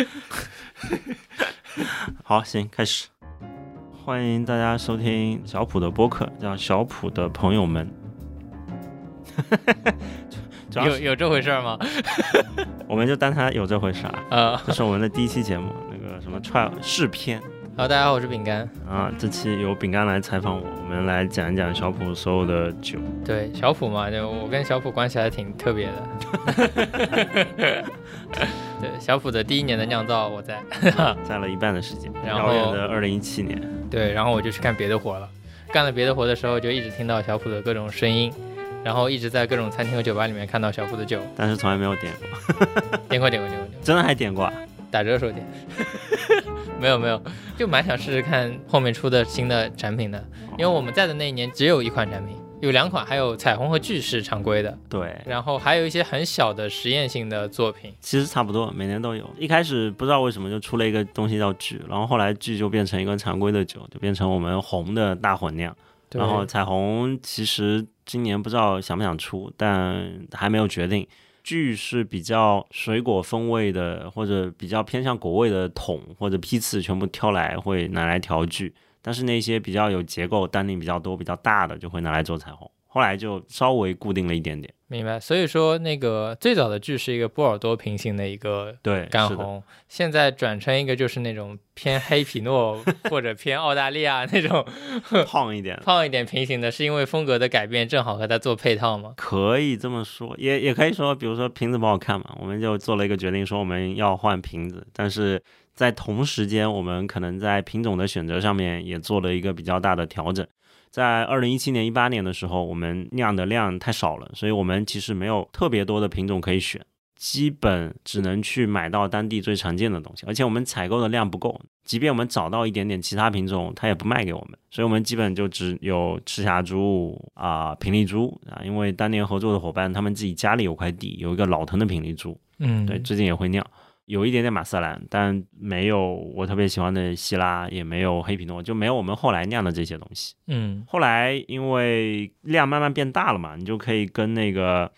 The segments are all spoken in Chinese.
好，行，开始。欢迎大家收听小普的播客，叫小普的朋友们。有有这回事儿吗？我们就当它有这回事啊。呃这是我们的第一期节目，那个什么 trial 试片好，大家好，我是饼干。啊。这期由饼干来采访我，我们来讲一讲小普所有的酒。对，小普嘛，就我跟小普关系还挺特别的。对，小普的第一年的酿造我在，在了一半的时间，然后的二零一七年。对，然后我就去干别的活了。干了别的活的时候，就一直听到小普的各种声音，然后一直在各种餐厅和酒吧里面看到小普的酒，但是从来没有点过，点过点过点过点过，真的还点过啊？打折的时候点。没有没有，就蛮想试试看后面出的新的产品的，因为我们在的那一年只有一款产品，有两款，还有彩虹和巨是常规的，对，然后还有一些很小的实验性的作品。其实差不多，每年都有。一开始不知道为什么就出了一个东西叫剧，然后后来剧就变成一个常规的酒，就变成我们红的大混酿。然后彩虹其实今年不知道想不想出，但还没有决定。剧是比较水果风味的，或者比较偏向果味的桶或者批次，全部挑来会拿来调剧。但是那些比较有结构、单宁比较多、比较大的，就会拿来做彩虹。后来就稍微固定了一点点。明白。所以说，那个最早的剧是一个波尔多平行的一个对，干红，现在转成一个就是那种偏黑皮诺 或者偏澳大利亚那种 胖一点，胖一点平行的，是因为风格的改变正好和它做配套吗？可以这么说，也也可以说，比如说瓶子不好看嘛，我们就做了一个决定，说我们要换瓶子，但是在同时间，我们可能在品种的选择上面也做了一个比较大的调整。在二零一七年、一八年的时候，我们酿的量太少了，所以我们其实没有特别多的品种可以选，基本只能去买到当地最常见的东西，而且我们采购的量不够，即便我们找到一点点其他品种，它也不卖给我们，所以我们基本就只有赤霞珠啊、平丽珠啊，因为当年合作的伙伴他们自己家里有块地，有一个老藤的平丽珠，嗯，对，最近也会酿，有一点点马瑟兰，但没有我特别喜欢的希拉，也没有黑皮诺，就没有我们后来酿的这些东西。嗯，后来因为量慢慢变大了嘛，你就可以跟那个，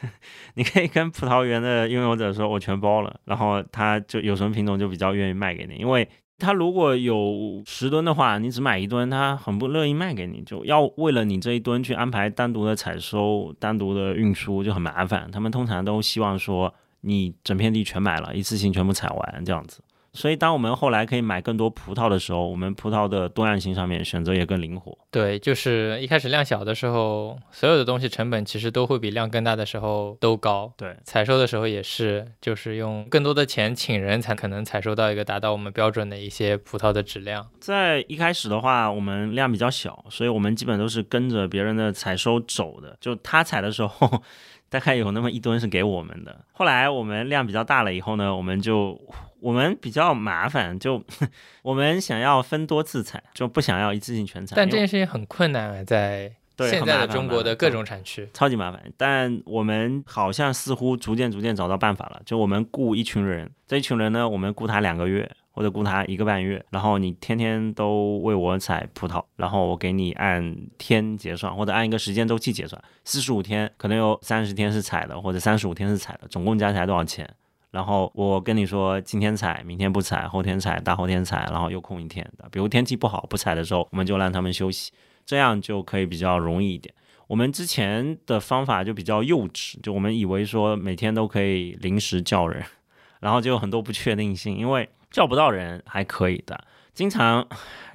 你可以跟葡萄园的拥有者说，我全包了，然后他就有什么品种就比较愿意卖给你，因为他如果有十吨的话，你只买一吨，他很不乐意卖给你，就要为了你这一吨去安排单独的采收、单独的运输，就很麻烦。他们通常都希望说你整片地全买了，一次性全部采完这样子。所以，当我们后来可以买更多葡萄的时候，我们葡萄的多样性上面选择也更灵活。对，就是一开始量小的时候，所有的东西成本其实都会比量更大的时候都高。对，采收的时候也是，就是用更多的钱请人才可能采收到一个达到我们标准的一些葡萄的质量。在一开始的话，我们量比较小，所以我们基本都是跟着别人的采收走的。就他采的时候，大概有那么一吨是给我们的。后来我们量比较大了以后呢，我们就我们比较麻烦，就 我们想要分多次采，就不想要一次性全采。但这件事情很困难啊，在对现在的中国的各种产区。超级麻烦，但我们好像似乎逐渐逐渐找到办法了。就我们雇一群人，这一群人呢，我们雇他两个月或者雇他一个半月，然后你天天都为我采葡萄，然后我给你按天结算，或者按一个时间周期结算，四十五天可能有三十天是采的，或者三十五天是采的，总共加起来多少钱？然后我跟你说，今天采，明天不采，后天采，大后天采，然后又空一天的。比如天气不好不采的时候，我们就让他们休息，这样就可以比较容易一点。我们之前的方法就比较幼稚，就我们以为说每天都可以临时叫人，然后就有很多不确定性，因为叫不到人还可以的。经常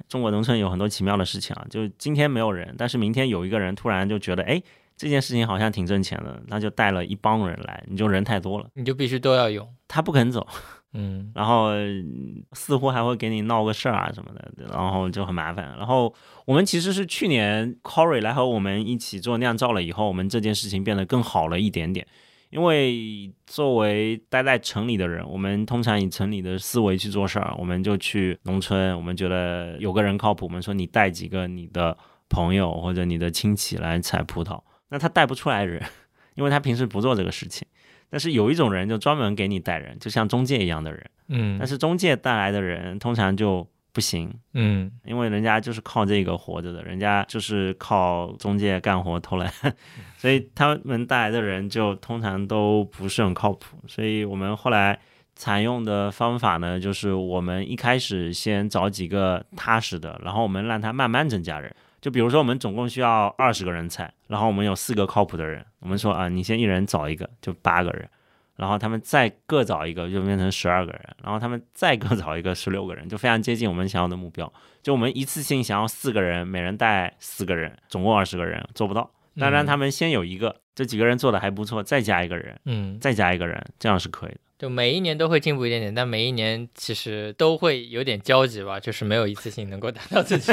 中国农村有很多奇妙的事情啊，就今天没有人，但是明天有一个人突然就觉得，哎，这件事情好像挺挣钱的，那就带了一帮人来，你就人太多了，你就必须都要用。他不肯走，嗯，然后嗯似乎还会给你闹个事儿啊什么的，然后就很麻烦。然后我们其实是去年 Corey 来和我们一起做酿造了以后，我们这件事情变得更好了一点点。因为作为待在城里的人，我们通常以城里的思维去做事儿，我们就去农村，我们觉得有个人靠谱，我们说你带几个你的朋友或者你的亲戚来采葡萄，那他带不出来人，因为他平时不做这个事情。但是有一种人就专门给你带人，就像中介一样的人。嗯但是中介带来的人通常就不行，嗯因为人家就是靠这个活着的，人家就是靠中介干活偷懒，所以他们带来的人就通常都不是很靠谱。所以我们后来采用的方法呢，就是我们一开始先找几个踏实的，然后我们让他慢慢增加人。就比如说，我们总共需要二十个人才，然后我们有四个靠谱的人，我们说啊，你先一人找一个，就八个人，然后他们再各找一个，就变成十二个人，然后他们再各找一个，十六个人，就非常接近我们想要的目标。就我们一次性想要四个人，每人带四个人，总共二十个人，做不到。当然他们先有一个，这几个人做的还不错，再加一个人，嗯，再加一个人，这样是可以的。就每一年都会进步一点点，但每一年其实都会有点焦急吧，就是没有一次性能够达到自己，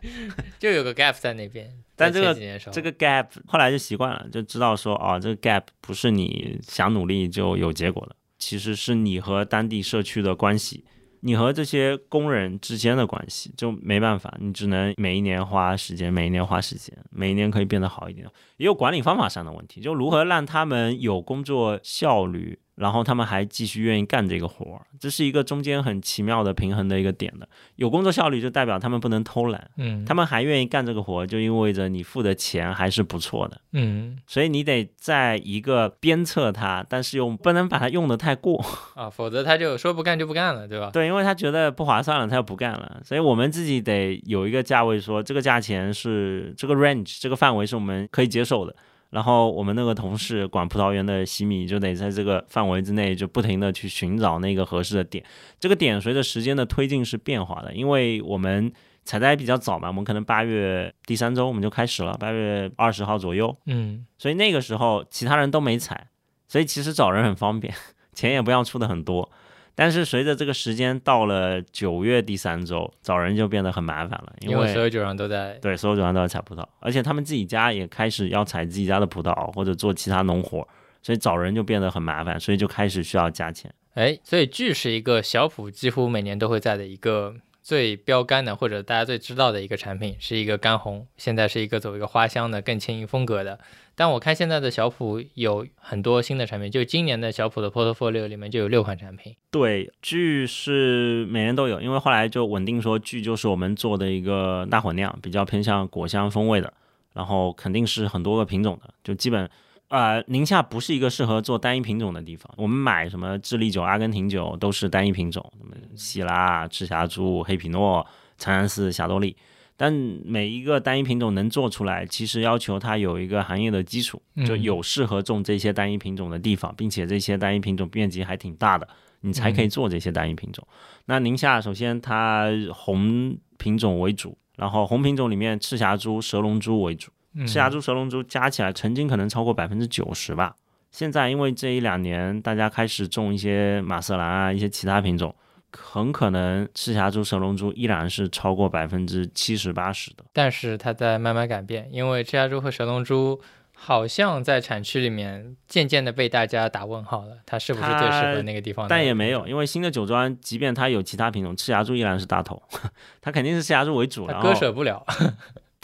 就有个 gap 在那边。但这个这个 gap 后来就习惯了，就知道说哦，这个 gap 不是你想努力就有结果的，其实是你和当地社区的关系，你和这些工人之间的关系，就没办法，你只能每一年花时间，每一年花时间，每一年可以变得好一点。也有管理方法上的问题，就如何让他们有工作效率。然后他们还继续愿意干这个活儿，这是一个中间很奇妙的平衡的一个点的。有工作效率就代表他们不能偷懒，嗯，他们还愿意干这个活儿，就意味着你付的钱还是不错的。嗯所以你得在一个鞭策他，但是又不能把它用的太过。啊，否则他就说不干就不干了，对吧？对，因为他觉得不划算了，他就不干了。所以我们自己得有一个价位说，这个价钱是这个 range 这个范围是我们可以接受的。然后我们那个同事管葡萄园的西米就得在这个范围之内，就不停的去寻找那个合适的点。这个点随着时间的推进是变化的，因为我们采摘比较早嘛，我们可能八月第三周我们就开始了，八月二十号左右，嗯所以那个时候其他人都没采，所以其实找人很方便，钱也不要出的很多。但是随着这个时间到了九月第三周，找人就变得很麻烦了，因因为所有酒商都在，对，所有酒商都在采葡萄，而且他们自己家也开始要采自己家的葡萄或者做其他农活，所以找人就变得很麻烦，所以就开始需要加钱。哎，所以剧是一个小普几乎每年都会在的一个最标杆的或者大家最知道的一个产品，是一个干红，现在是一个走一个花香的更轻盈风格的。但我看现在的小普有很多新的产品，就今年的小普的 portfolio 里面就有六款产品。对，聚是每年都有，因为后来就稳定说聚就是我们做的一个大混酿，比较偏向果香风味的，然后肯定是很多个品种的，就基本。呃，宁夏不是一个适合做单一品种的地方。我们买什么智利酒、阿根廷酒都是单一品种，什么希拉、赤霞珠、黑皮诺、长安寺、霞多丽。但每一个单一品种能做出来，其实要求它有一个行业的基础，就嗯有适合种这些单一品种的地方，并且这些单一品种面积还挺大的，你才可以做这些单一品种。那宁夏首先它红品种为主，然后红品种里面赤霞珠、蛇龙珠为主。嗯赤霞珠、蛇龙珠加起来曾经可能超过百分之九十吧。现在因为这一两年大家开始种一些马瑟兰啊，一些其他品种，很可能赤霞珠、蛇龙珠依然是超过百分之七十八十的。但是它在慢慢改变，因为赤霞珠和蛇龙珠好像在产区里面渐渐的被大家打问号了，它是不是最适合那个地方？但也没有，因为新的酒庄，即便它有其他品种，赤霞珠依然是大头，它肯定是赤霞珠为主。它割舍不了。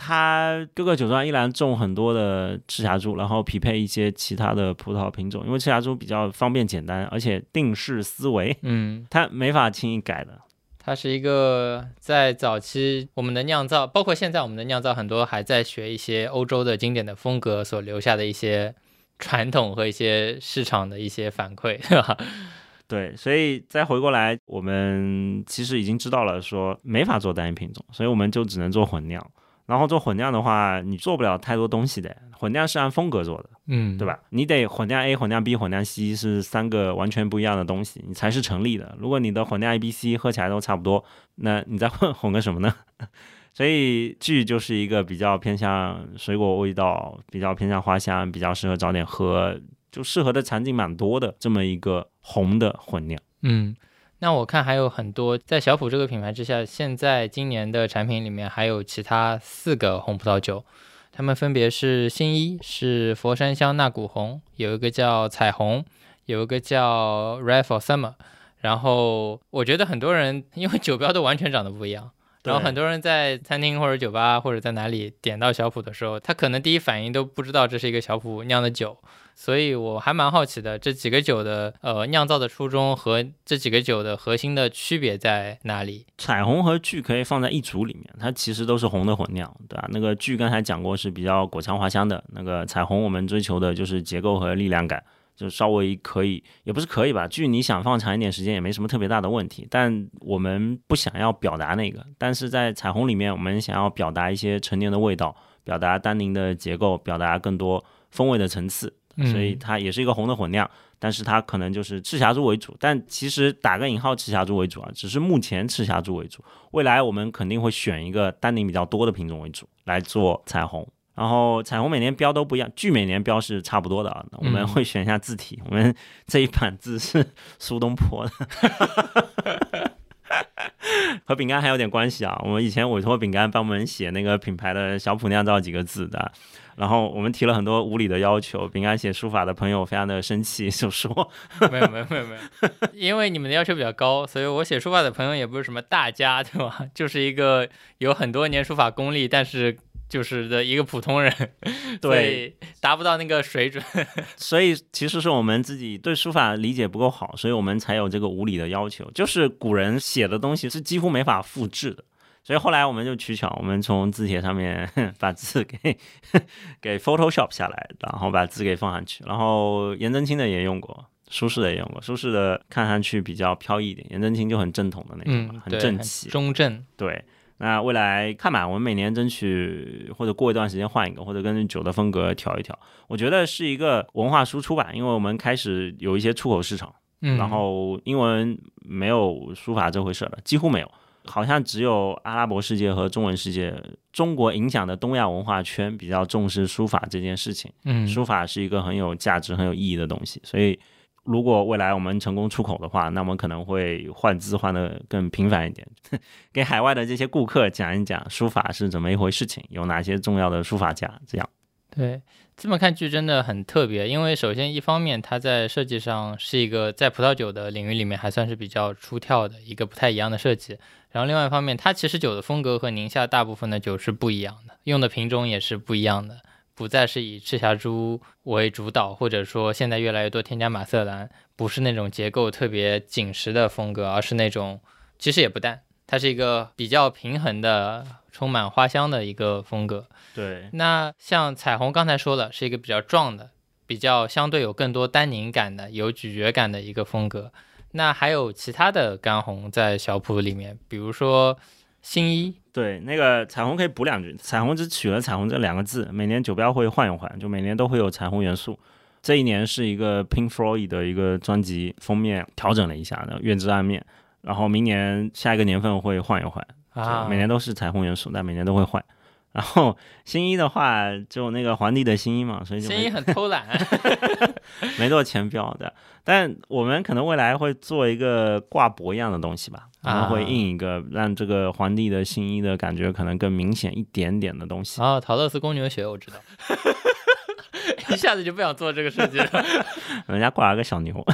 它各个酒庄依然种很多的赤霞珠，然后匹配一些其他的葡萄品种，因为赤霞珠比较方便简单，而且定式思维，嗯，它没法轻易改的。它是一个在早期我们的酿造，包括现在我们的酿造，很多还在学一些欧洲的经典的风格所留下的一些传统和一些市场的一些反馈，对吧？对，所以再回过来，我们其实已经知道了，说没法做单一品种，所以我们就只能做混酿。然后做混酿的话，你做不了太多东西的。混酿是按风格做的，嗯对？吧？你得混酿 A、混酿 B、混酿 C 是三个完全不一样的东西，你才是成立的。如果你的混酿 A、B、C 喝起来都差不多，那你再混混个什么呢？所以剧就是一个比较偏向水果味道，比较偏向花香，比较适合早点喝，就适合的场景蛮多的这么一个红的混酿。嗯，那我看还有很多在小普这个品牌之下，现在今年的产品里面还有其他四个红葡萄酒，它们分别是新一，是佛山香纳古红，有一个叫彩虹，有一个叫 Red for Summer。然后我觉得很多人因为酒标都完全长得不一样，然后很多人在餐厅或者酒吧或者在哪里点到小普的时候，他可能第一反应都不知道这是一个小普酿的酒，所以我还蛮好奇的，这几个酒的呃酿造的初衷和这几个酒的核心的区别在哪里？彩虹和聚可以放在一组里面，它其实都是红的混酿，对吧？那个聚刚才讲过是比较果香花香的，那个彩虹我们追求的就是结构和力量感，就稍微可以，也不是可以吧，距你想放长一点时间也没什么特别大的问题。但我们不想要表达那个，但是在彩虹里面，我们想要表达一些陈年的味道，表达单宁的结构，表达更多风味的层次，所以它也是一个红的混酿。但是它可能就是赤霞珠为主，但其实打个引号，赤霞珠为主啊，只是目前赤霞珠为主，未来我们肯定会选一个单宁比较多的品种为主来做彩虹。然后彩虹每年标都不一样，距每年标是差不多的啊。我们会选一下字体，我们 这一版字是苏东坡的，和饼干还有点关系啊。我们以前委托饼干帮我们写那个品牌的小谱酿造几个字的。然后我们提了很多无理的要求，饼干写书法的朋友非常的生气，就说没有没有没有没有，因为你们的要求比较高，所以我写书法的朋友也不是什么大家，对吧？就是一个有很多年书法功力，但是就是的一个普通人，对，达不到那个水准。所以其实是我们自己对书法理解不够好，所以我们才有这个无理的要求，就是古人写的东西是几乎没法复制的。所以后来我们就取巧，我们从字帖上面 把字给 给 Photoshop 下来，然后把字给放上去。然后颜真卿的也用过，苏轼的也用过。苏轼的看上去比较飘逸一点，颜真卿就很正统的那种，很正气，中正。对，那未来看吧，我们每年争取或者过一段时间换一个，或者根据酒的风格调一调。我觉得是一个文化输出吧，因为我们开始有一些出口市场，然后英文没有书法这回事了，几乎没有。好像只有阿拉伯世界和中文世界，中国影响的东亚文化圈比较重视书法这件事情。嗯，书法是一个很有价值、很有意义的东西。所以，如果未来我们成功出口的话，那我们可能会换资换的更频繁一点，给海外的这些顾客讲一讲书法是怎么一回事情，有哪些重要的书法家。这样，对，这么看剧真的很特别。因为首先一方面，它在设计上是一个在葡萄酒的领域里面还算是比较出挑的一个不太一样的设计。然后另外一方面，它其实酒的风格和宁夏大部分的酒是不一样的，用的品种也是不一样的，不再是以赤霞珠为主导，或者说现在越来越多添加马瑟兰，不是那种结构特别紧实的风格，而是那种其实也不淡，它是一个比较平衡的、充满花香的一个风格。对，那像彩虹刚才说了，是一个比较壮的、比较相对有更多单宁感的、有咀嚼感的一个风格。那还有其他的干红在小谱里面，比如说新一，对，那个彩虹可以补两句，彩虹只取了彩虹这两个字，每年酒标会换一换，就每年都会有彩虹元素。这一年是一个 Pink Floyd 的一个专辑封面调整了一下的月之暗面，然后明年下一个年份会换一换，啊，每年都是彩虹元素，但每年都会换。然后新一的话，就那个皇帝的新一嘛，所以新一很偷懒，没做前标的。但我们可能未来会做一个挂脖一样的东西吧，然后会印一个让这个皇帝的新一的感觉可能更明显一点点的东西。啊，陶乐斯公牛血，我知道。一下子就不想做这个设计了，人家挂了个小牛。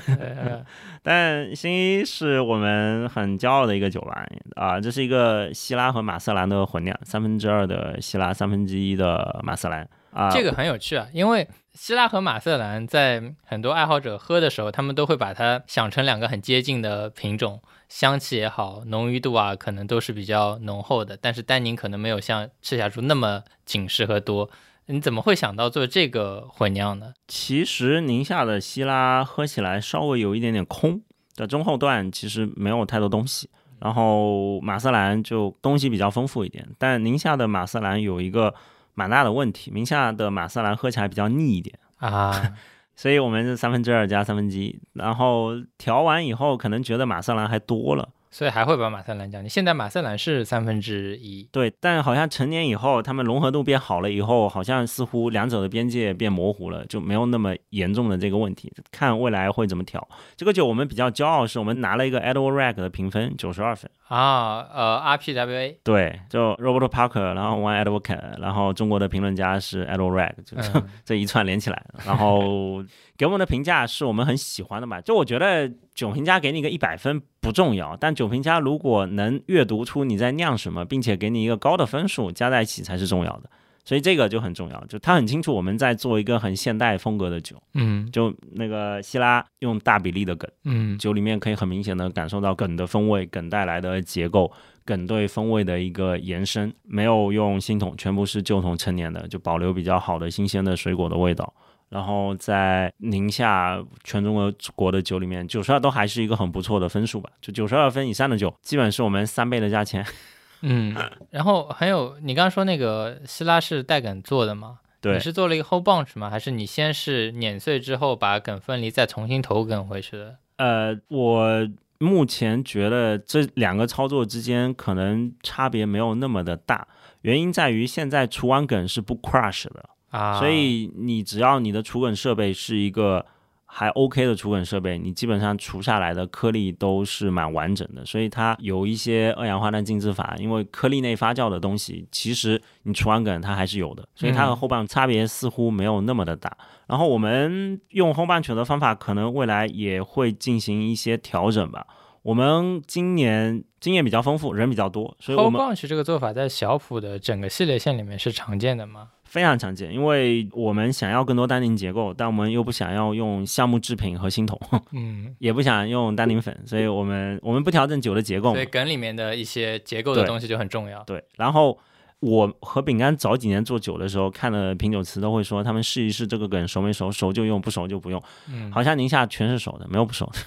但新一是我们很骄傲的一个酒吧啊，这是一个希拉和马瑟兰的混酿，三分之二的希拉，三分之一的马瑟兰啊。这个很有趣啊，因为希拉和马瑟兰在很多爱好者喝的时候，他们都会把它想成两个很接近的品种，香气也好，浓郁度啊，可能都是比较浓厚的，但是单宁可能没有像赤霞珠那么紧实和多。你怎么会想到做这个混酿呢？其实宁夏的希拉喝起来稍微有一点点空，在中后段其实没有太多东西，然后马瑟兰就东西比较丰富一点。但宁夏的马瑟兰有一个蛮大的问题，宁夏的马瑟兰喝起来比较腻一点啊，所以我们是三分之二加三分之一，然后调完以后可能觉得马瑟兰还多了。所以还会把马瑟兰降低。现在马瑟兰是三分之一，对，但好像成年以后，他们融合度变好了以后，好像似乎两者的边界变模糊了，就没有那么严重的这个问题。看未来会怎么调。这个酒我们比较骄傲，是我们拿了一个 Edward Rag 的评分，九十二分啊，呃，RPWA，对，就 Robert Parker，然后 One Edward，然后中国的评论家是 Edward Rag，就 这一串连起来，然后。给我们的评价是我们很喜欢的嘛？就我觉得酒评家给你一个一百分不重要，但酒评家如果能阅读出你在酿什么，并且给你一个高的分数，加在一起才是重要的。所以这个就很重要，就他很清楚我们在做一个很现代风格的酒。嗯，就那个希拉用大比例的梗，嗯，酒里面可以很明显的感受到梗的风味，梗带来的结构，梗对风味的一个延伸。没有用新桶，全部是旧桶陈年的，就保留比较好的新鲜的水果的味道。然后在宁夏全中国国的酒里面，九十二都还是一个很不错的分数吧。就九十二分以上的酒，基本是我们三倍的价钱。嗯，然后还有你刚刚说那个希拉是带梗做的吗？对你，是做了一个 whole bunch 吗？还是你先是碾碎之后把梗分离，再重新投梗回去的？呃，我目前觉得这两个操作之间可能差别没有那么的大，原因在于现在除完梗是不 crush 的，啊，所以你只要你的除梗设备是一个还 OK 的除梗设备，你基本上除下来的颗粒都是蛮完整的。所以它有一些二氧化碳浸渍法，因为颗粒内发酵的东西，其实你除完梗它还是有的，所以它和后半差别似乎没有那么的大。然后我们用后半曲的方法，可能未来也会进行一些调整吧。我们今年经验比较丰富，人比较多，所以我 whole 们 bunch 这个做法在小普的整个系列线里面是常见的吗？非常常见，因为我们想要更多单宁结构，但我们又不想要用橡木制品和新桶，嗯，也不想用单宁粉，所以我们我们不调整酒的结构嘛所以。梗里面的一些结构的东西就很重要。对，然后我和饼干早几年做酒的时候，看了品酒词都会说，他们试一试这个梗熟没熟，熟就用，不熟就不用。嗯，好像宁夏全是熟的，没有不熟的，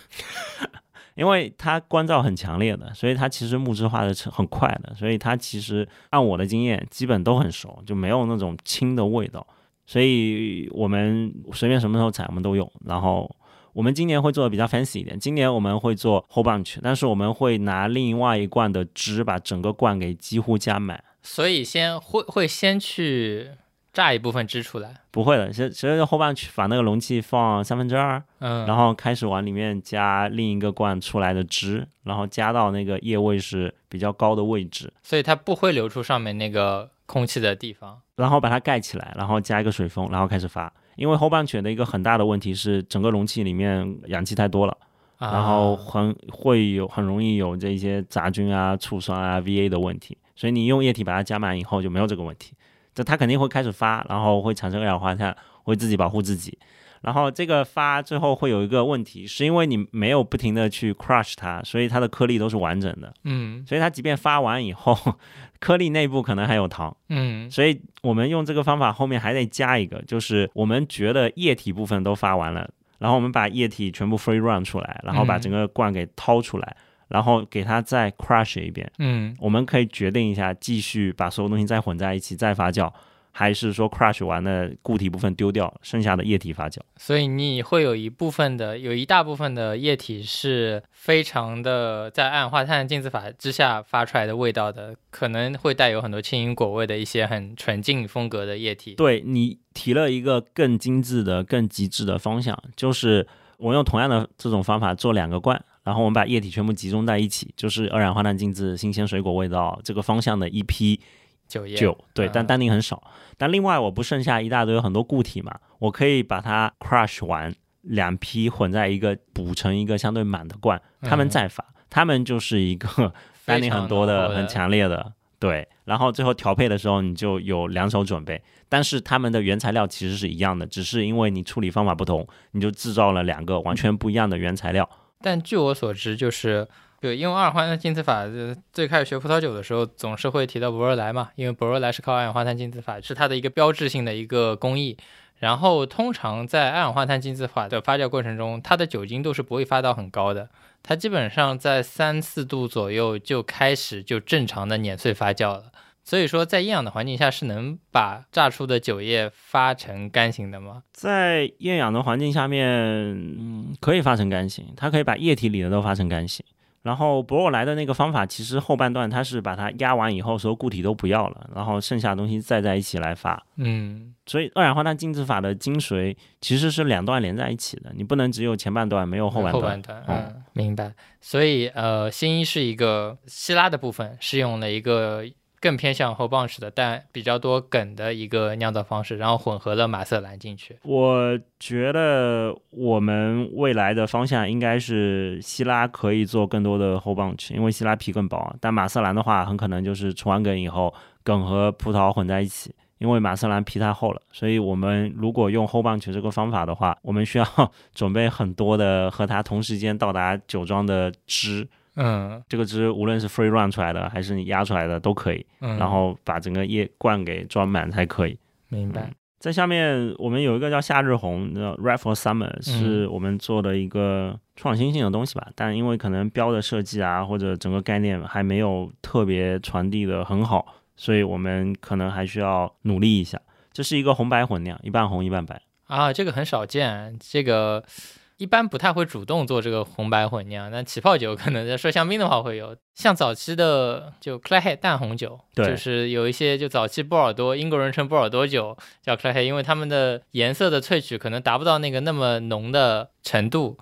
因为它光照很强烈的，所以它其实木质化的很快的，所以它其实按我的经验，基本都很熟，就没有那种青的味道。所以我们随便什么时候采，我们都用。然后我们今年会做的比较 fancy 一点，今年我们会做 whole bunch，但是我们会拿另外一罐的汁把整个罐给几乎加满。所以先会会先去榨一部分汁出来，不会的，其实其实后半曲把那个容器放三分之二，嗯，然后开始往里面加另一个罐出来的汁，然后加到那个液位是比较高的位置，所以它不会流出上面那个空气的地方。然后把它盖起来，然后加一个水封，然后开始发。因为后半曲的一个很大的问题是，整个容器里面氧气太多了，啊然后很会有很容易有这些杂菌啊、醋酸啊、VA 的问题。所以你用液体把它加满以后就没有这个问题，这它肯定会开始发，然后会产生二氧化碳，会自己保护自己。然后这个发最后会有一个问题，是因为你没有不停的去 crush 它，所以它的颗粒都是完整的。嗯所以它即便发完以后，颗粒内部可能还有糖。嗯所以我们用这个方法后面还得加一个，就是我们觉得液体部分都发完了，然后我们把液体全部 free run 出来，然后把嗯整个罐给掏出来，然后给它再 crush 一遍。嗯，我们可以决定一下，继续把所有东西再混在一起再发酵，还是说 crush 完的固体部分丢掉，剩下的液体发酵。所以你会有一部分的，有一大部分的液体是非常的在二氧化碳浸渍法之下发出来的味道的，可能会带有很多青柠果味的一些很纯净风格的液体。对你提了一个更精致的、更极致的方向，就是我用同样的这种方法做两个罐，然后我们把液体全部集中在一起，就是二氧化碳浸渍、新鲜水果味道这个方向的一批酒液酒。对，嗯但单宁很少。但另外我不剩下一大堆有很多固体嘛，我可以把它 crush 完，两批混在一个补成一个相对满的罐，他们嗯再发，他们就是一个 单宁很多的、很强烈的。对，然后最后调配的时候，你就有两手准备，但是他们的原材料其实是一样的，只是因为你处理方法不同，你就制造了两个完全不一样的原材料。但据我所知，就是对，因为二氧化碳浸渍法，最开始学葡萄酒的时候，总是会提到博若莱嘛，因为博若莱是靠二氧化碳浸渍法，是它的一个标志性的一个工艺。然后通常在二氧化碳浸渍法的发酵过程中，它的酒精度是不会发到很高的，它基本上在三四度左右就开始就正常的碾碎发酵了。所以说，在厌氧的环境下是能把榨出的酒液发成干型的吗？在厌氧的环境下面，嗯，可以发成干型，它可以把液体里的都发成干型。然后博若莱的那个方法，其实后半段它是把它压完以后，所有固体都不要了，然后剩下的东西再在一起来发。嗯，所以二氧化碳浸渍法的精髓其实是两段连在一起的，你不能只有前半段没有后半段。后半段，嗯，明白。所以呃，新一是一个希拉的部分是用了一个更偏向后棒式的，但比较多梗的一个酿造方式，然后混合了马瑟兰进去。我觉得我们未来的方向应该是希拉可以做更多的后 bunch，因为希拉皮更薄，但马瑟兰的话很可能就是除完梗以后，梗和葡萄混在一起。因为马瑟兰皮太厚了，所以我们如果用后棒曲这个方法的话，我们需要 准备很多的和它同时间到达酒庄的汁，嗯这个汁无论是 free run 出来的还是你压出来的都可以，嗯，然后把整个液罐给装满才可以。明白。在下面我们有一个叫夏日红的 for Summer，是我们做的一个创新性的东西吧。但因为可能标的设计啊，或者整个概念还没有特别传递的很好，所以我们可能还需要努力一下。这是一个红白混酿，一半红一半白啊，这个很少见，这个。一般不太会主动做这个红白混酿，但起泡酒可能在说香槟的话会有，像早期的就 Clay 淡红酒，就是有一些就早期波尔多英国人称波尔多酒叫 Clay，因为他们的颜色的萃取可能达不到那个那么浓的程度。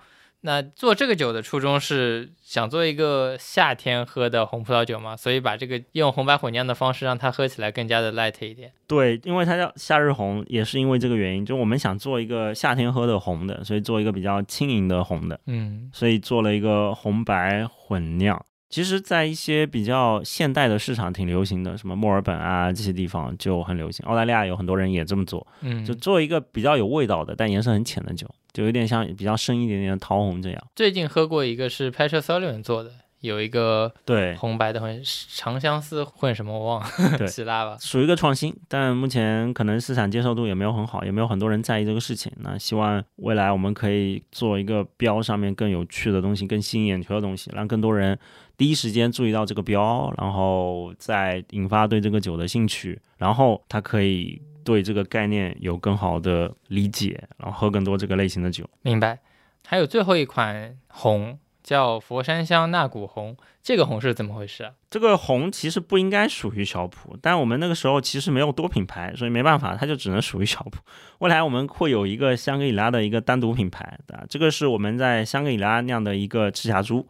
那做这个酒的初衷是想做一个夏天喝的红葡萄酒嘛，所以把这个用红白混酿的方式让它喝起来更加的 light 一点。对，因为它叫夏日红，也是因为这个原因，就我们想做一个夏天喝的红的，所以做一个比较轻盈的红的，嗯，所以做了一个红白混酿。其实，在一些比较现代的市场挺流行的，什么墨尔本啊这些地方就很流行。澳大利亚有很多人也这么做，嗯，就做一个比较有味道的，但颜色很浅的酒，就有点像比较深一点点的桃红这样。最近喝过一个是 Patrick Sullivan 做的。有一个对红白的混长相思混什么我忘了，对，希腊吧，属于一个创新，但目前可能市场接受度也没有很好，也没有很多人在意这个事情。那希望未来我们可以做一个标上面更有趣的东西，更吸引眼球的东西，让更多人第一时间注意到这个标，然后再引发对这个酒的兴趣，然后他可以对这个概念有更好的理解，然后喝更多这个类型的酒。明白。还有最后一款红。叫佛山香纳古红，这个红是怎么回事啊？这个红其实不应该属于小普，但我们那个时候其实没有多品牌，所以没办法，它就只能属于小普。未来我们会有一个香格里拉的一个单独品牌的，这个是我们在香格里拉酿的一个赤霞珠，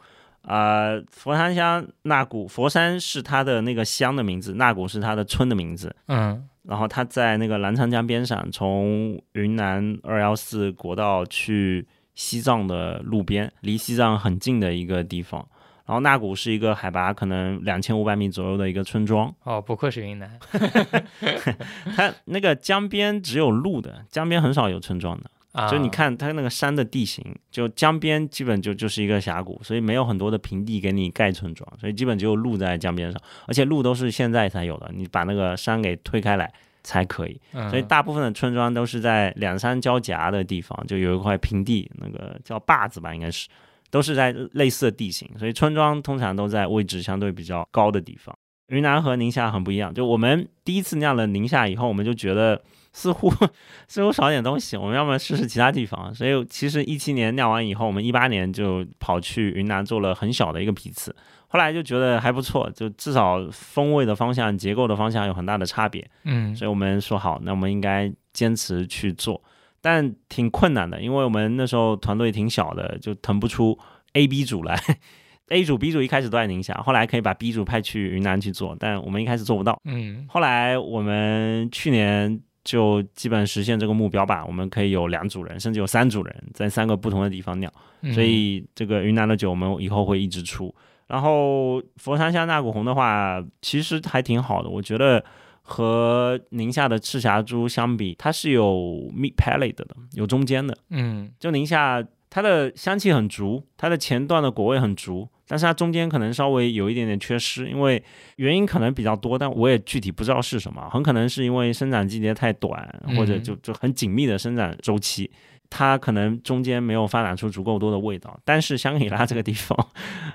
啊，佛山乡纳古，佛山是它的那个乡的名字，纳古是它的村的名字，嗯，然后它在那个澜沧江边上，从云南二幺四国道去。西藏的路边，离西藏很近的一个地方。然后纳古是一个海拔可能两千五百米左右的一个村庄。哦，不愧是云南。它那个江边只有路的，江边很少有村庄的。就你看它那个山的地形，就江边基本就就是一个峡谷，所以没有很多的平地给你盖村庄，所以基本只有路在江边上，而且路都是现在才有的。你把那个山给推开来。才可以，所以大部分的村庄都是在两山交夹的地方，就有一块平地，那个叫坝子吧，应该是，都是在类似的地形，所以村庄通常都在位置相对比较高的地方。云南和宁夏很不一样，就我们第一次酿了宁夏以后，我们就觉得似乎似乎少点东西，我们要么试试其他地方。所以其实一七年酿完以后，我们一八年就跑去云南做了很小的一个批次。后来就觉得还不错，就至少风味的方向、结构的方向有很大的差别，嗯，所以我们说好，那我们应该坚持去做，但挺困难的，因为我们那时候团队挺小的，就腾不出 A、B 组来，A 组、B 组一开始都在宁夏，后来可以把 B 组派去云南去做，但我们一开始做不到，嗯，后来我们去年就基本实现这个目标吧，我们可以有两组人，甚至有三组人在三个不同的地方酿，所以这个云南的酒我们以后会一直出。然后佛山香纳古红的话，其实还挺好的，我觉得和宁夏的赤霞珠相比，它是有 mid palate 的，有中间的。嗯，就宁夏它的香气很足，它的前段的果味很足，但是它中间可能稍微有一点点缺失，因为原因可能比较多，但我也具体不知道是什么，很可能是因为生长季节太短，或者就就很紧密的生长周期。它可能中间没有发展出足够多的味道，但是香格里拉这个地方，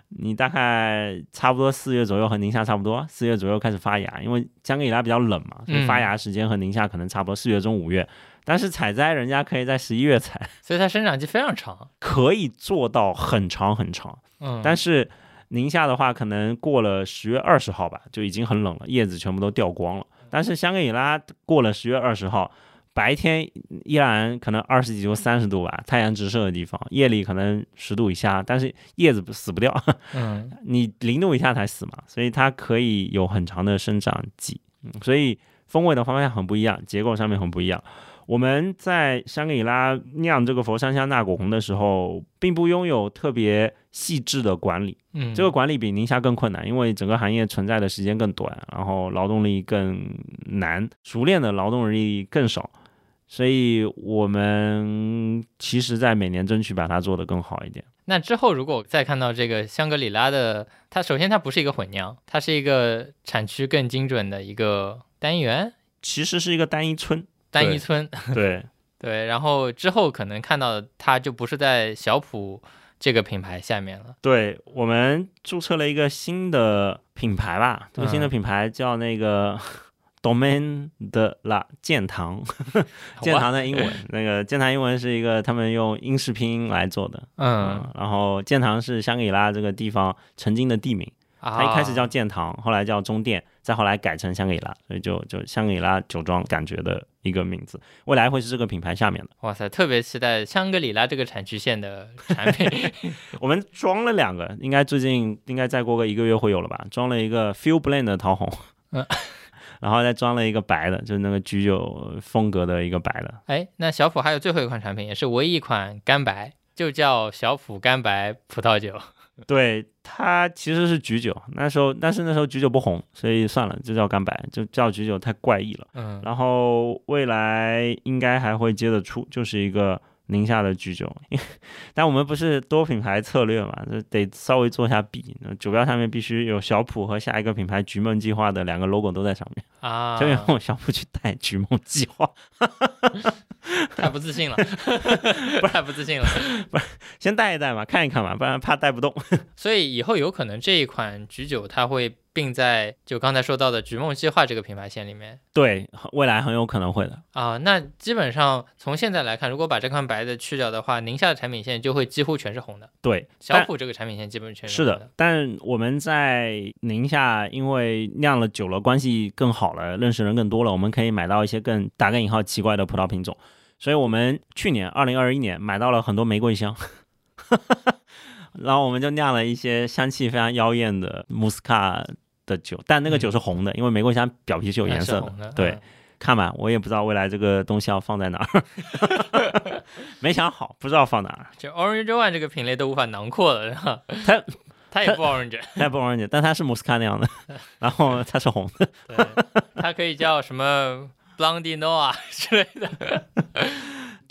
你大概差不多四月左右和宁夏差不多，四月左右开始发芽，因为香格里拉比较冷嘛，所以发芽时间和宁夏可能差不多四月中五月，但是采摘人家可以在十一月采，所以它生长期非常长，可以做到很长很长。嗯，但是宁夏的话，可能过了十月二十号吧，就已经很冷了，叶子全部都掉光了。但是香格里拉过了十月二十号。白天依然可能二十几度、三十度吧，太阳直射的地方，夜里可能十度以下，但是叶子死不掉。嗯，你零度以下才死嘛，所以它可以有很长的生长季。嗯，所以风味的方向很不一样，结构上面很不一样。我们在香格里拉酿这个佛山香纳果红的时候，并不拥有特别细致的管理。嗯，这个管理比宁夏更困难，因为整个行业存在的时间更短，然后劳动力更难，熟练的劳动力更少。所以我们其实，在每年争取把它做得更好一点。那之后，如果再看到这个香格里拉的，它首先它不是一个混酿，它是一个产区更精准的一个单元，其实是一个单一村。单一村，对对，然后之后可能看到它就不是在小普这个品牌下面了。对，我们注册了一个新的品牌吧，这个新的嗯。品牌叫那个 Domain 的啦建堂，建堂的英文，那个建堂英文是一个他们用英式拼音来做的，嗯，然后建堂是香格里拉这个地方曾经的地名，它它一开始叫建堂，后来叫中甸，再后来改成香格里拉，所以就就香格里拉酒庄感觉的一个名字，未来会是这个品牌下面的。哇塞，特别期待香格里拉这个产区线的产品。我们装了两个，应该最近应该再过个一个月会有了吧？装了一个 Feel Blend 的桃红，嗯 然后再装了一个白的，就是那个居酒风格的一个白的。哎，那小普还有最后一款产品，也是唯一一款干白，就叫小普干白葡萄酒。对，它其实是橘酒，那时候但是那时候橘酒不红，所以算了，就叫干白，就叫橘酒太怪异了。嗯，然后未来应该还会接着出，就是一个宁夏的橘酒，但我们不是多品牌策略嘛，就得稍微做一下比。那酒标上面必须有小普和下一个品牌“菊梦计划”的两个 logo 都在上面，啊，就用小普去带“菊梦计划 太不自信了，不是太不自信了。”，不是先带一带嘛，看一看嘛，不然怕带不动。所以以后有可能这一款菊酒它会并在就刚才说到的“菊梦计划”这个品牌线里面对，未来很有可能会的。啊。那基本上从现在来看，如果把这款白的去掉的话，宁夏的产品线就会几乎全是红的，对，小普这个产品线基本全是红的，但我们在宁夏，因为酿了久了，关系更好了，认识人更多了，我们可以买到一些更打个引号奇怪的葡萄品种。所以我们去年二零二一年买到了很多玫瑰香，然后我们就酿了一些香气非常妖艳的穆斯卡的酒，但那个酒是红的，因为玫瑰香表皮是有颜色的。的，对嗯看吧，我也不知道未来这个东西要放在哪儿，没想好，不知道放哪儿。就 Orange One 这个品类都无法囊括了，是吧？它 它也不 Orange，它也不 orange，但它是穆斯卡那样的，然后它是红的。对，它可以叫什么 Blondie Noah 之类的。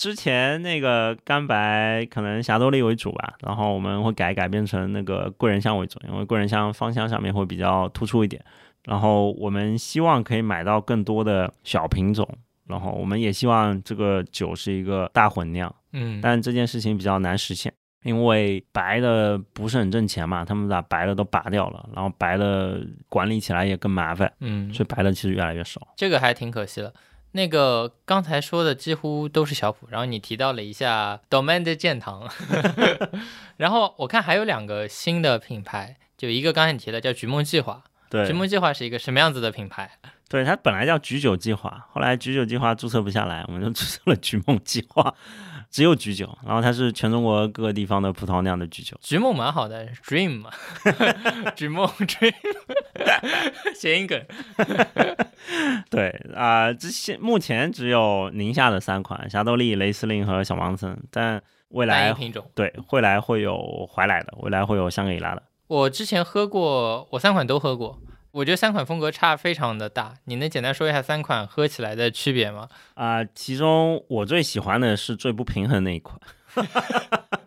之前那个干白可能霞多丽为主吧，然后我们会改改变成那个贵人香为主，因为贵人香芳香上面会比较突出一点。然后我们希望可以买到更多的小品种，然后我们也希望这个酒是一个大混酿，嗯，但这件事情比较难实现，因为白的不是很挣钱嘛，他们把白的都拔掉了，然后白的管理起来也更麻烦，嗯，所以白的其实越来越少。这个还挺可惜了。那个刚才说的几乎都是小普，然后你提到了一下 Domain 的建堂 然后我看还有两个新的品牌，就一个刚才你提的叫橘梦计划，对橘梦计划是一个什么样子的品牌？对，它本来叫橘酒计划，后来橘酒计划注册不下来，我们就注册了橘梦计划，只有橘酒。然后它是全中国各个地方的葡萄酿的橘酒。橘梦蛮好的，Dream 嘛，橘梦 Dream，谐音梗。对啊、这些目前只有宁夏的三款：霞多丽、雷司令和小芒森，但未来品种。对未来会有怀来的，未来会有香格里拉的。我之前喝过，我三款都喝过，我觉得三款风格差非常的大。你能简单说一下三款喝起来的区别吗？啊、其中我最喜欢的是最不平衡那一款。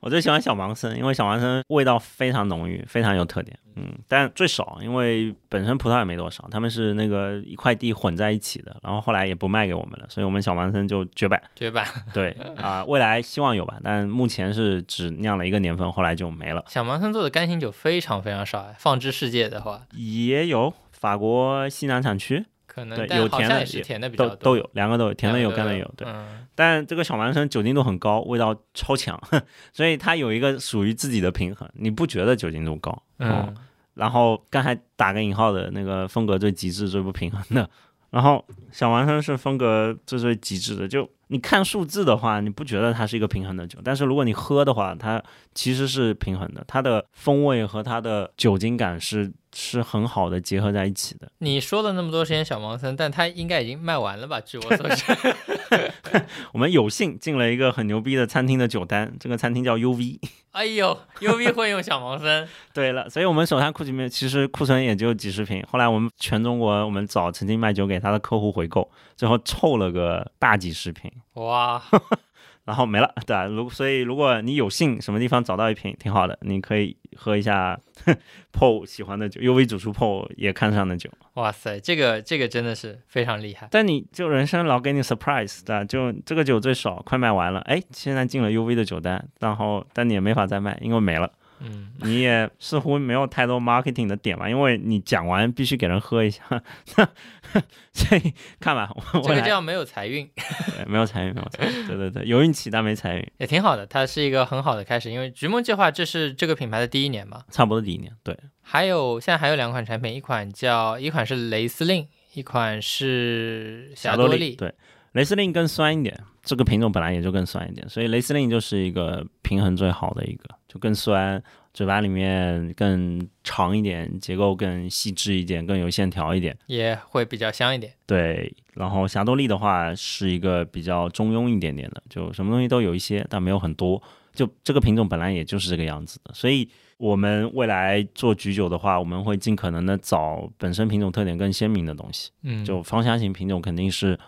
我最喜欢小芒森，因为小芒森味道非常浓郁，非常有特点。嗯，但最少，因为本身葡萄也没多少，他们是那个一块地混在一起的，然后后来也不卖给我们了，所以我们小芒森就绝版。绝版。对啊、未来希望有吧，但目前是只酿了一个年份，后来就没了。小芒森做的干型酒非常非常少哎，放之世界的话，也有法国西南产区可能对有甜的也甜的比较多，都都有，两个都有，甜的有，干的有。对，嗯，但这个小丸生酒精度很高，味道超强，所以它有一个属于自己的平衡，你不觉得酒精度高？哦嗯，然后刚才打个引号的那个风格最极致、最不平衡的，然后小丸生是风格最最极致的。就你看数字的话，你不觉得它是一个平衡的酒，但是如果你喝的话，它其实是平衡的，它的风味和它的酒精感是是很好的结合在一起的。你说了那么多时间小盲僧，但它应该已经卖完了吧？据我所知，我们有幸进了一个很牛逼的餐厅的酒单，这个餐厅叫 UV。哎呦，UV 会用小芒森，对了，所以我们手上库里面其实库存也就几十瓶。后来我们全中国我们找曾经卖酒给他的客户回购，最后凑了个大几十瓶，哇，然后没了。对吧，如所以如果你有幸什么地方找到一瓶挺好的，你可以喝一下 PO 喜欢的酒，UV 主厨 PO 也看上的酒。哇塞，这个这个真的是非常厉害。但你就人生老给你 surprise 啊，就这个酒最少快卖完了，哎，现在进了 UV 的酒单，然后但你也没法再卖，因为没了。嗯，你也似乎没有太多 marketing 的点吧，因为你讲完必须给人喝一下，所以看吧，这个叫没有财运，对，没有财运，没有财运，对对对，有运气但没财运，也挺好的，它是一个很好的开始，因为橘梦计划这是这个品牌的第一年嘛，差不多第一年，对，还有现在还有两款产品，一款叫一款是雷司令，一款是霞多丽，对，雷司令更酸一点，这个品种本来也就更酸一点，所以雷司令就是一个平衡最好的一个。就更酸，嘴巴里面更长一点，结构更细致一点，更有线条一点，也会比较香一点。对，然后霞多丽的话是一个比较中庸一点点的，就什么东西都有一些，但没有很多。就这个品种本来也就是这个样子的，所以我们未来做菊酒的话，我们会尽可能的找本身品种特点更鲜明的东西。嗯，就芳香型品种肯定是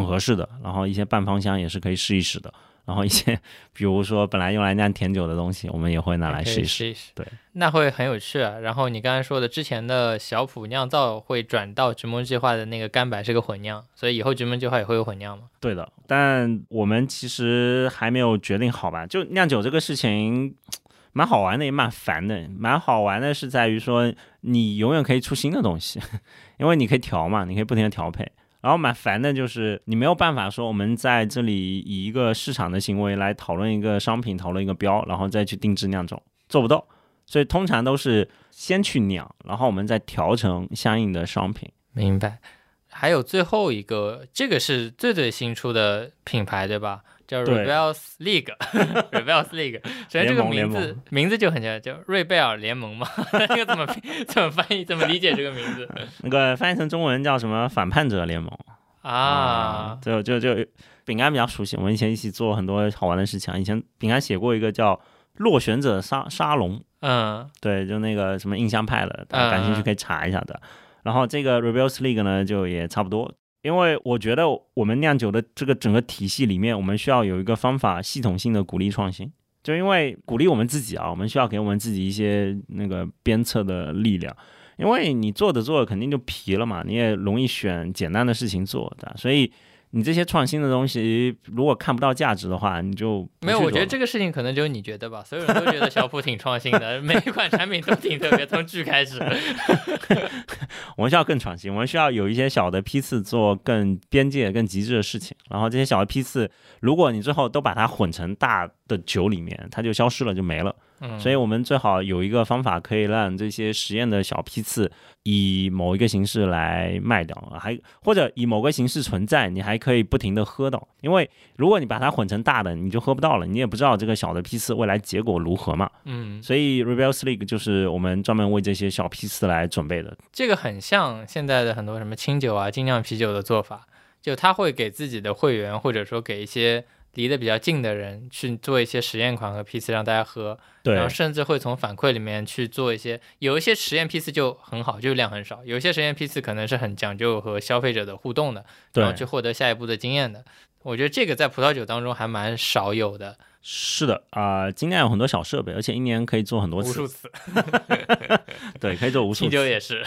很合适的，然后一些半芳香也是可以试一试的。然后一些，比如说本来用来酿甜酒的东西，我们也会拿来试一试。对，那会很有趣啊。然后你刚才说的之前的小普酿造会转到菊梦计划的那个干白是个混酿，所以以后菊梦计划也会有混酿吗？对的，但我们其实还没有决定好吧。就酿酒这个事情，蛮好玩的，也蛮烦的。蛮好玩的是在于说，你永远可以出新的东西，因为你可以调嘛，你可以不停的调配。然后蛮烦的，就是你没有办法说我们在这里以一个市场的行为来讨论一个商品，讨论一个标，然后再去定制那种，做不到。所以通常都是先去酿，然后我们再调成相应的商品。明白。还有最后一个，这个是最最新出的品牌，对吧？叫 Rebels League，Rebels League，首先这个名字名字就很像叫瑞贝尔联盟嘛，这个怎么怎么翻译怎么理解这个名字？那个翻译成中文叫什么？反叛者联盟啊，就就就饼干比较熟悉，我们以前一起做很多好玩的事情。以前饼干写过一个叫落选者沙沙龙，嗯，对，就那个什么印象派的，大家感兴趣可以查一下的。然后这个 Rebels League 呢，就也差不多。因为我觉得我们酿酒的这个整个体系里面，我们需要有一个方法系统性的鼓励创新。就因为鼓励我们自己啊，我们需要给我们自己一些那个鞭策的力量。因为你做着做着肯定就疲了嘛，你也容易选简单的事情做的，所以。你这些创新的东西，如果看不到价值的话，你就没有。我觉得这个事情可能只有你觉得吧，所有人都觉得小普挺创新的，每一款产品都挺特别，从剧开始。我们需要更创新，我们需要有一些小的批次做更边界、更极致的事情。然后这些小的批次，如果你最后都把它混成大的酒里面，它就消失了，就没了。所以我们最好有一个方法，可以让这些实验的小批次以某一个形式来卖掉，还或者以某个形式存在，你还可以不停的喝到。因为如果你把它混成大的，你就喝不到了，你也不知道这个小的批次未来结果如何嘛。嗯，所以 Rebel League 就是我们专门为这些小批次来准备的。这个很像现在的很多什么清酒啊、精酿啤酒的做法，就他会给自己的会员，或者说给一些。离得比较近的人去做一些实验款和批次让大家喝，对，然后甚至会从反馈里面去做一些，有一些实验批次就很好，就量很少；有一些实验批次可能是很讲究和消费者的互动的，然后去获得下一步的经验的。我觉得这个在葡萄酒当中还蛮少有的。是的啊，精酿有很多小设备，而且一年可以做很多次，无数次。对，可以做无数。清酒也是。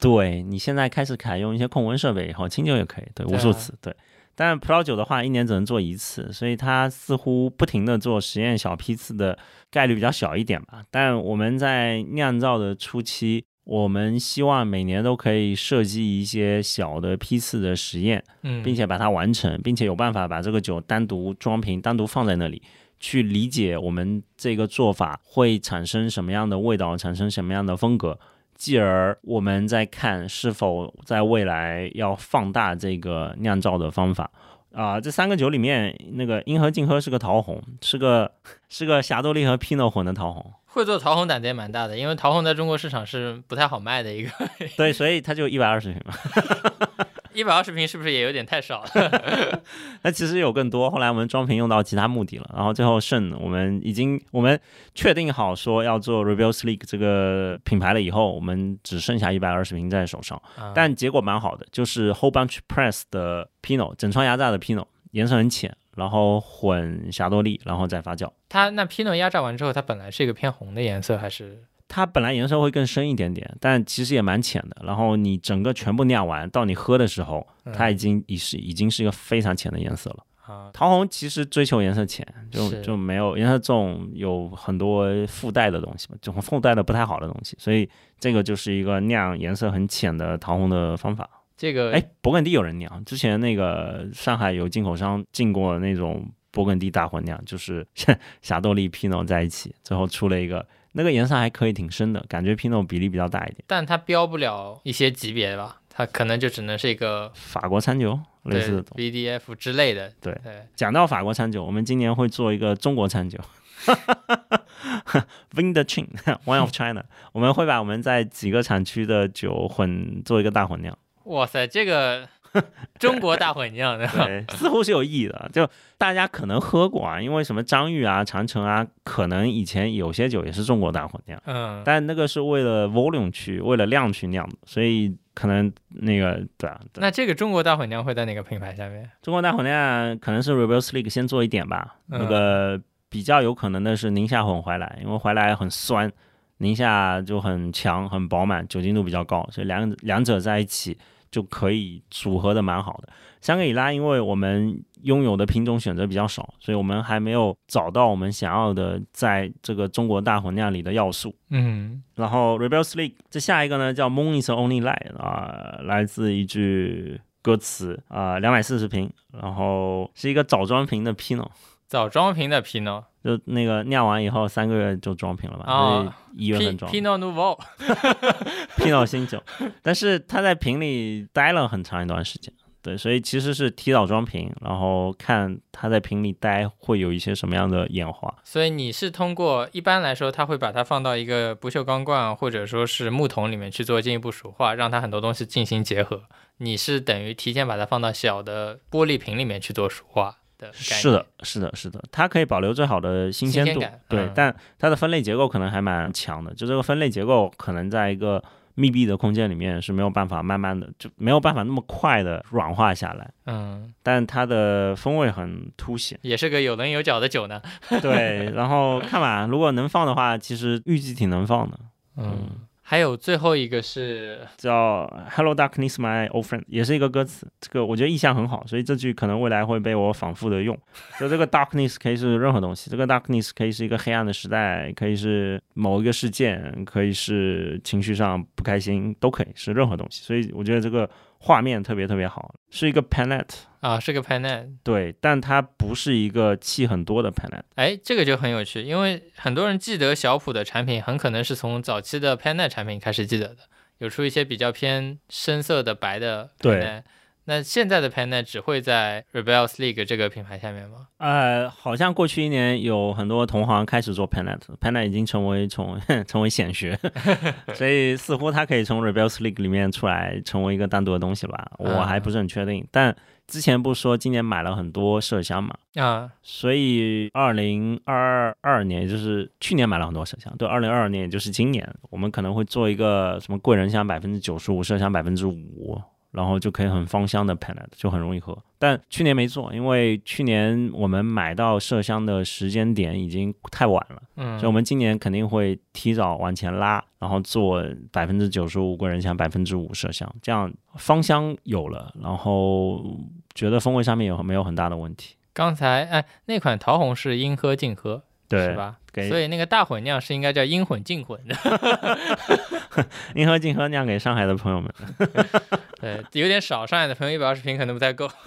对你现在开始采用一些控温设备以后，清酒也可以，对，无数次，对。但葡萄酒的话，一年只能做一次，所以它似乎不停的做实验小批次的概率比较小一点吧。但我们在酿造的初期，我们希望每年都可以设计一些小的批次的实验，嗯，并且把它完成，并且有办法把这个酒单独装瓶，单独放在那里，去理解我们这个做法会产生什么样的味道，产生什么样的风格。继而，我们再看是否在未来要放大这个酿造的方法啊。这三个酒里面，那个银河静喝是个桃红，是个是个霞多丽和 Pinot 混的桃红。会做桃红胆子也蛮大的，因为桃红在中国市场是不太好卖的一个。对，所以它就一百二十瓶嘛。一百二十瓶是不是也有点太少了？那其实有更多。后来我们装瓶用到其他目的了，然后最后剩我们已经我们确定好说要做 Rebel Sleek 这个品牌了以后，我们只剩下一百二十瓶在手上。但结果蛮好的，就是 Whole Bunch Press 的 Pinot 整窗压榨的 Pinot，颜色很浅，然后混霞多丽，然后再发酵。它那 Pinot 压榨完之后，它本来是一个偏红的颜色，还是它本来颜色会更深一点点，但其实也蛮浅的。然后你整个全部酿完，到你喝的时候，它已经已是已经是一个非常浅的颜色了。啊？桃红其实追求颜色浅，就就没有颜色重，有很多附带的东西嘛，就附带的不太好的东西，所以这个就是一个酿颜色很浅的桃红的方法。这个哎，勃艮第有人酿，之前那个上海有进口商进过那种勃艮第大混酿，就是 霞多丽、皮诺在一起，最后出了一个那个颜色还可以挺深的，感觉皮诺比例比较大一点。但它标不了一些级别吧？它可能就只能是一个法国餐酒类似的东西。BDF 之类的。对对，讲到法国餐酒，我们今年会做一个中国餐酒 Vin the Chin One of China，我们会把我们在几个产区的酒混做一个大混酿。哇塞，这个 中国大混酿的，对，似乎是有意义的。就大家可能喝过啊，因为什么张裕啊、长城啊，可能以前有些酒也是中国大混酿，嗯，但那个是为了 volume 去、为了量去酿的，所以可能那个对啊，对那这个中国大混酿会在哪个品牌下面？中国大混酿可能是 Rebel Sleek 先做一点吧。嗯那个比较有可能的是宁夏混怀来，因为怀来很酸，宁夏就很强、很饱满，酒精度比较高，所以两两者在一起就可以组合的蛮好的。香格里拉，因为我们拥有的品种选择比较少，所以我们还没有找到我们想要的在这个中国大混酿里的要素。嗯，然后 Rebel Sleek 这下一个呢叫 Moon is only light 啊、来自一句歌词啊，两百四十瓶，然后是一个枣装瓶的 Pinot，早装瓶的 Pinot，就那个酿完以后三个月就装瓶了吧？哦所以一月份装 Pinot Nouveau，Pinot 新酒，但是它在瓶里待了很长一段时间。对，所以其实是提早装瓶，然后看它在瓶里待会有一些什么样的演化。所以你是通过一般来说，他会把它放到一个不锈钢罐或者说是木桶里面去做进一步熟化，让它很多东西进行结合。你是等于提前把它放到小的玻璃瓶里面去做熟化的。是的，是的，是的，它可以保留最好的新鲜度，鲜对，嗯但它的分类结构可能还蛮强的，就这个分类结构可能在一个密闭的空间里面是没有办法慢慢的，就没有办法那么快的软化下来，嗯，但它的风味很凸显，也是个有棱有角的酒呢。对，然后看吧，如果能放的话，其实预计挺能放的，嗯，还有最后一个是叫 Hello Darkness My Old Friend，也是一个歌词，这个我觉得意象很好，所以这句可能未来会被我反复的用。就这个 Darkness 可以是任何东西，这个 Darkness 可以是一个黑暗的时代，可以是某一个事件，可以是情绪上不开心，都可以是任何东西。所以我觉得这个画面特别特别好，是一个 palette，啊，是个 Panet。对，但它不是一个气很多的 palette。哎，这个就很有趣，因为很多人记得小普的产品，很可能是从早期的 Panet 产品开始记得的，有出一些比较偏深色的白的 Panet。对那现在的 Panet 只会在 Rebels League 这个品牌下面吗？呃，好像过去一年有很多同行开始做 Panet，Panet 已经成为从 成为显学，所以似乎它可以从 Rebels League 里面出来，成为一个单独的东西吧？我还不是很确定。但之前不是说今年买了很多麝香嘛，啊，所以二零二二年，也就是去年买了很多麝香，对，二零二二年也就是今年，我们可能会做一个什么贵人香百分之九十五，麝香百分之五。然后就可以很芳香的 Panet，就很容易喝。但去年没做，因为去年我们买到麝香的时间点已经太晚了，嗯所以我们今年肯定会提早往前拉，然后做百分之九十五贵人香，百分之五麝香，这样芳香有了，然后觉得风味上面有没有很大的问题？刚才哎，那款桃红是应喝尽喝，对，是吧？给所以那个大混酿是应该叫阴混净混的，阴喝净喝酿给上海的朋友们。对，有点少。上海的朋友一百二十瓶可能不太够。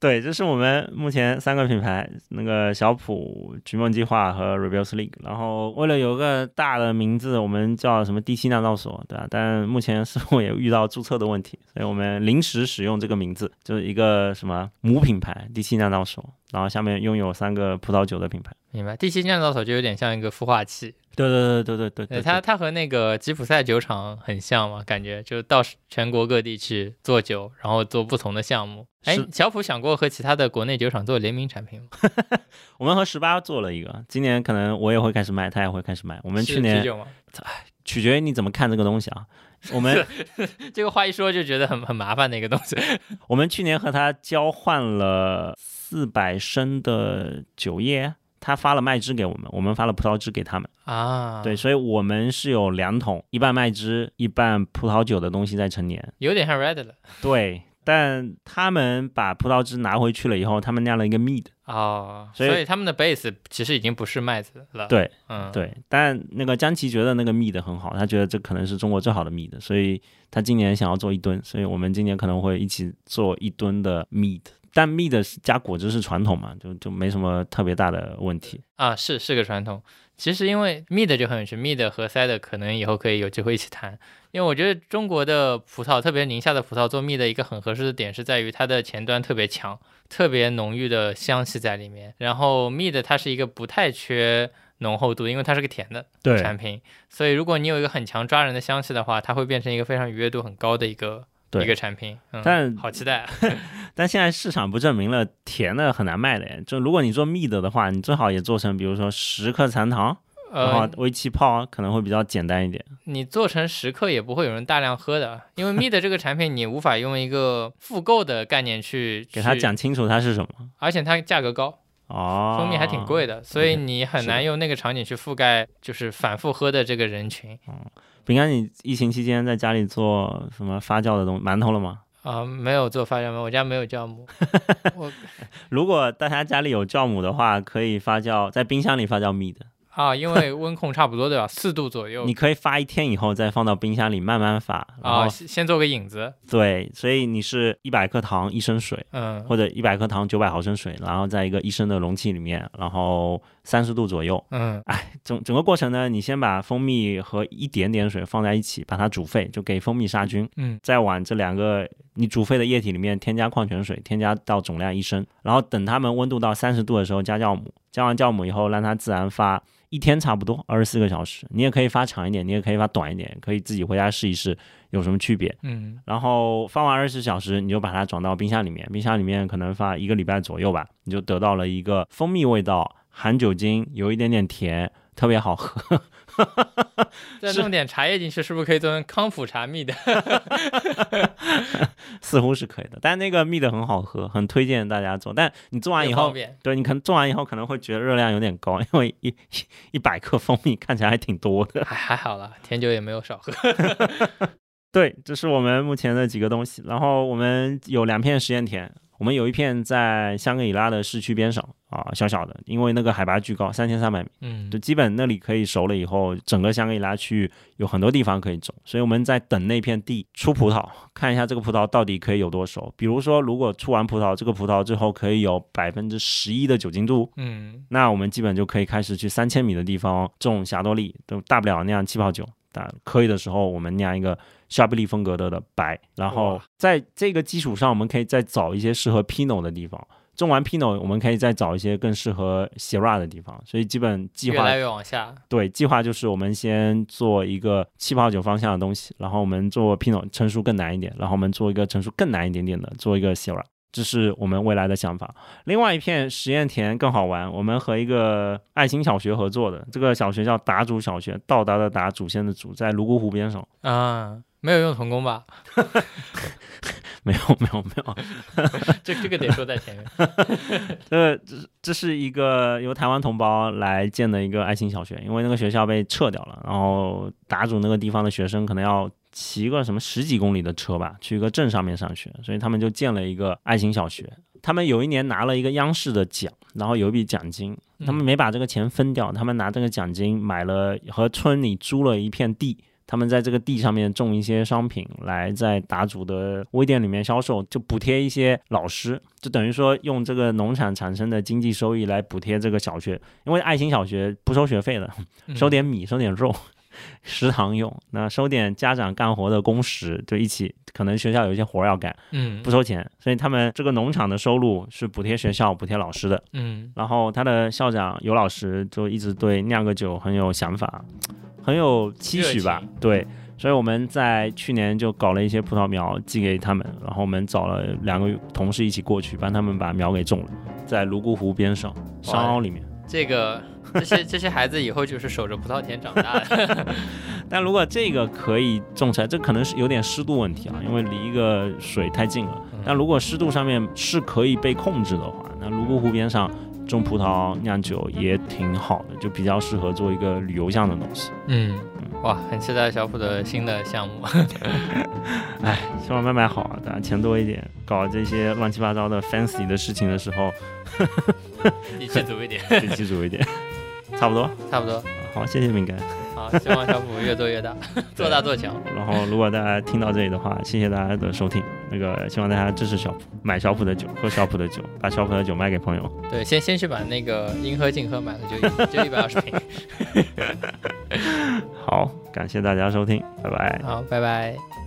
对，这是我们目前三个品牌，那个小普、菊梦计划和 Rebels League。然后为了有个大的名字，我们叫什么第七酿造所，对吧、但目前似乎也遇到注册的问题，所以我们临时使用这个名字，就是一个什么母品牌第七酿造所，然后下面拥有三个葡萄酒的品牌。明白，第七酿造所就有点像一个孵化器，对对对对对对对它它和那个吉普赛酒厂很像嘛，感觉就到全国各地去做酒，然后做不同的项目。哎，小普想过和其他的国内酒厂做联名产品吗？我们和十八做了一个，今年可能我也会开始卖，他也会开始卖。我我们去年酒吗？取决于你怎么看这个东西啊。我们 这个话一说就觉得很很麻烦的一个东西。我们去年和他交换了四百升的酒液，他发了麦汁给我们，我们发了葡萄汁给他们。啊，对，，所以我们是有两桶，一半麦汁，一半葡萄酒的东西在陈年。有点像 Red 了。对，但他们把葡萄汁拿回去了以后，他们酿了一个 mead。哦，所以他们的 base 其实已经不是麦子了。，对嗯，，对，但那个江奇觉得那个 mead 很好，他觉得这可能是中国最好的 mead，所以他今年想要做一吨，所以我们今年可能会一起做一吨的 mead。但 mead 是加果汁是传统嘛，就就没什么特别大的问题。啊，是是个传统。其实因为 mead 就很有趣，mead 和 cider 可能以后可以有机会一起谈。因为我觉得中国的葡萄，特别宁夏的葡萄做 mead 一个很合适的点是在于它的前端特别强，特别浓郁的香气在里面。然后 mead 它是一个不太缺浓厚度，因为它是个甜的对产品，所以如果你有一个很强抓人的香气的话，它会变成一个非常愉悦度很高的一个对一个产品。嗯，但好期待啊。但现在市场不证明了，甜的很难卖的耶。就如果你做 mead 的话，你最好也做成，比如说十克残糖，然后呃，微气泡，可能会比较简单一点。你做成十克也不会有人大量喝的，因为 mead 这个产品你无法用一个复购的概念 去给他讲清楚它是什么。而且它价格高，哦，蜂蜜还挺贵的，所以你很难用那个场景去覆盖就是反复喝的这个人群。饼干，你疫情期间在家里做什么发酵的东馒头了吗？啊、没有做发酵面，我家没有酵母。我如果大家家里有酵母的话，可以发酵在冰箱里发酵蜜的。啊，因为温控差不多对吧？四度左右。你可以发一天以后再放到冰箱里慢慢发。然啊，先做个引子。对，所以你是一百克糖一升水，嗯或者一百克糖九百毫升水，然后在一个一升的容器里面，然后三十度左右。嗯哎整整个过程呢，你先把蜂蜜和一点点水放在一起，把它煮沸，就给蜂蜜杀菌。嗯再往这两个你煮沸的液体里面添加矿泉水，添加到总量一升，然后等它们温度到三十度的时候加酵母，加完酵母以后让它自然发一天差不多二十四个小时，你也可以发长一点，你也可以发短一点，可以自己回家试一试有什么区别。嗯然后发完二十四小时，你就把它转到冰箱里面，冰箱里面可能发一个礼拜左右吧，你就得到了一个蜂蜜味道，含酒精，有一点点甜，特别好喝。再弄点茶叶进去，是不是可以做成康普茶蜜的？似乎是可以的，但那个蜜的很好喝，很推荐大家做。但你做完以后，对你可能做完以后可能会觉得热量有点高，因为一一百克蜂蜜看起来还挺多的。还还好啦，甜酒也没有少喝。对，这是我们目前的几个东西。然后我们有两片实验田，我们有一片在香格里拉的市区边上啊，小小的，因为那个海拔巨高，三千三百米，嗯就基本那里可以熟了以后，整个香格里拉区域有很多地方可以种，所以我们在等那片地出葡萄，看一下这个葡萄到底可以有多熟。比如说，如果出完葡萄，这个葡萄之后可以有百分之十一的酒精度，嗯那我们基本就可以开始去三千米的地方种霞多丽，都大不了那样气泡酒。但可以的时候，我们酿一个夏布利风格的的白，然后在这个基础上，我们可以再找一些适合 Pinot 的地方。种完 Pinot，我们可以再找一些更适合 Syrah 的地方。所以基本计划越来越往下。对，计划就是我们先做一个气泡酒方向的东西，然后我们做 Pinot 成熟更难一点，然后我们做一个成熟更难一点点的，做一个 Syrah，这是我们未来的想法。另外一片实验田更好玩，我们和一个爱心小学合作的，这个小学叫达祖小学，到达的达，祖先的祖，在泸沽湖边上。啊，没有用童工吧？没有，没有，没有，这这个得说在前面。这这这是一个由台湾同胞来建的一个爱心小学，因为那个学校被撤掉了，然后达祖那个地方的学生可能要骑个什么十几公里的车吧，去一个镇上面上学，所以他们就建了一个爱心小学。他们有一年拿了一个央视的奖，然后有一笔奖金，他们没把这个钱分掉，他们拿这个奖金买了和村里租了一片地，他们在这个地上面种一些商品，来在达主的微店里面销售，就补贴一些老师，就等于说用这个农产产生的经济收益来补贴这个小学，因为爱心小学不收学费的，嗯。收点米，收点肉。食堂用，那收点家长干活的工时，就一起，可能学校有一些活儿要干，嗯不收钱，所以他们这个农场的收入是补贴学校、补贴老师的。嗯然后他的校长尤老师就一直对酿个酒很有想法，很有期许吧？对，所以我们在去年就搞了一些葡萄苗寄给他们，然后我们找了两个同事一起过去帮他们把苗给种了，在泸沽湖边上山凹里面。这个这些这些孩子以后就是守着葡萄田长大的。但如果这个可以种出来，这可能是有点湿度问题啊，因为离一个水太近了。但如果湿度上面是可以被控制的话，那泸沽湖边上种葡萄酿酒也挺好的，就比较适合做一个旅游项的东西。嗯，哇，很期待小普的新的项目。哎，希望慢慢好啊，大家钱多一点，搞这些乱七八糟的 fancy 的事情的时候，底气足一点，底气足一点，差不多，差不多。好，谢谢饼干。好，希望小普越做越大，做大做强。然后，如果大家听到这里的话，谢谢大家的收听。那个，希望大家支持小普，买小普的酒，喝小普的酒，把小普的酒卖给朋友。对，先先去把那个银河净喝买了，就 就一百二十瓶。好，感谢大家收听，拜拜。好，拜拜。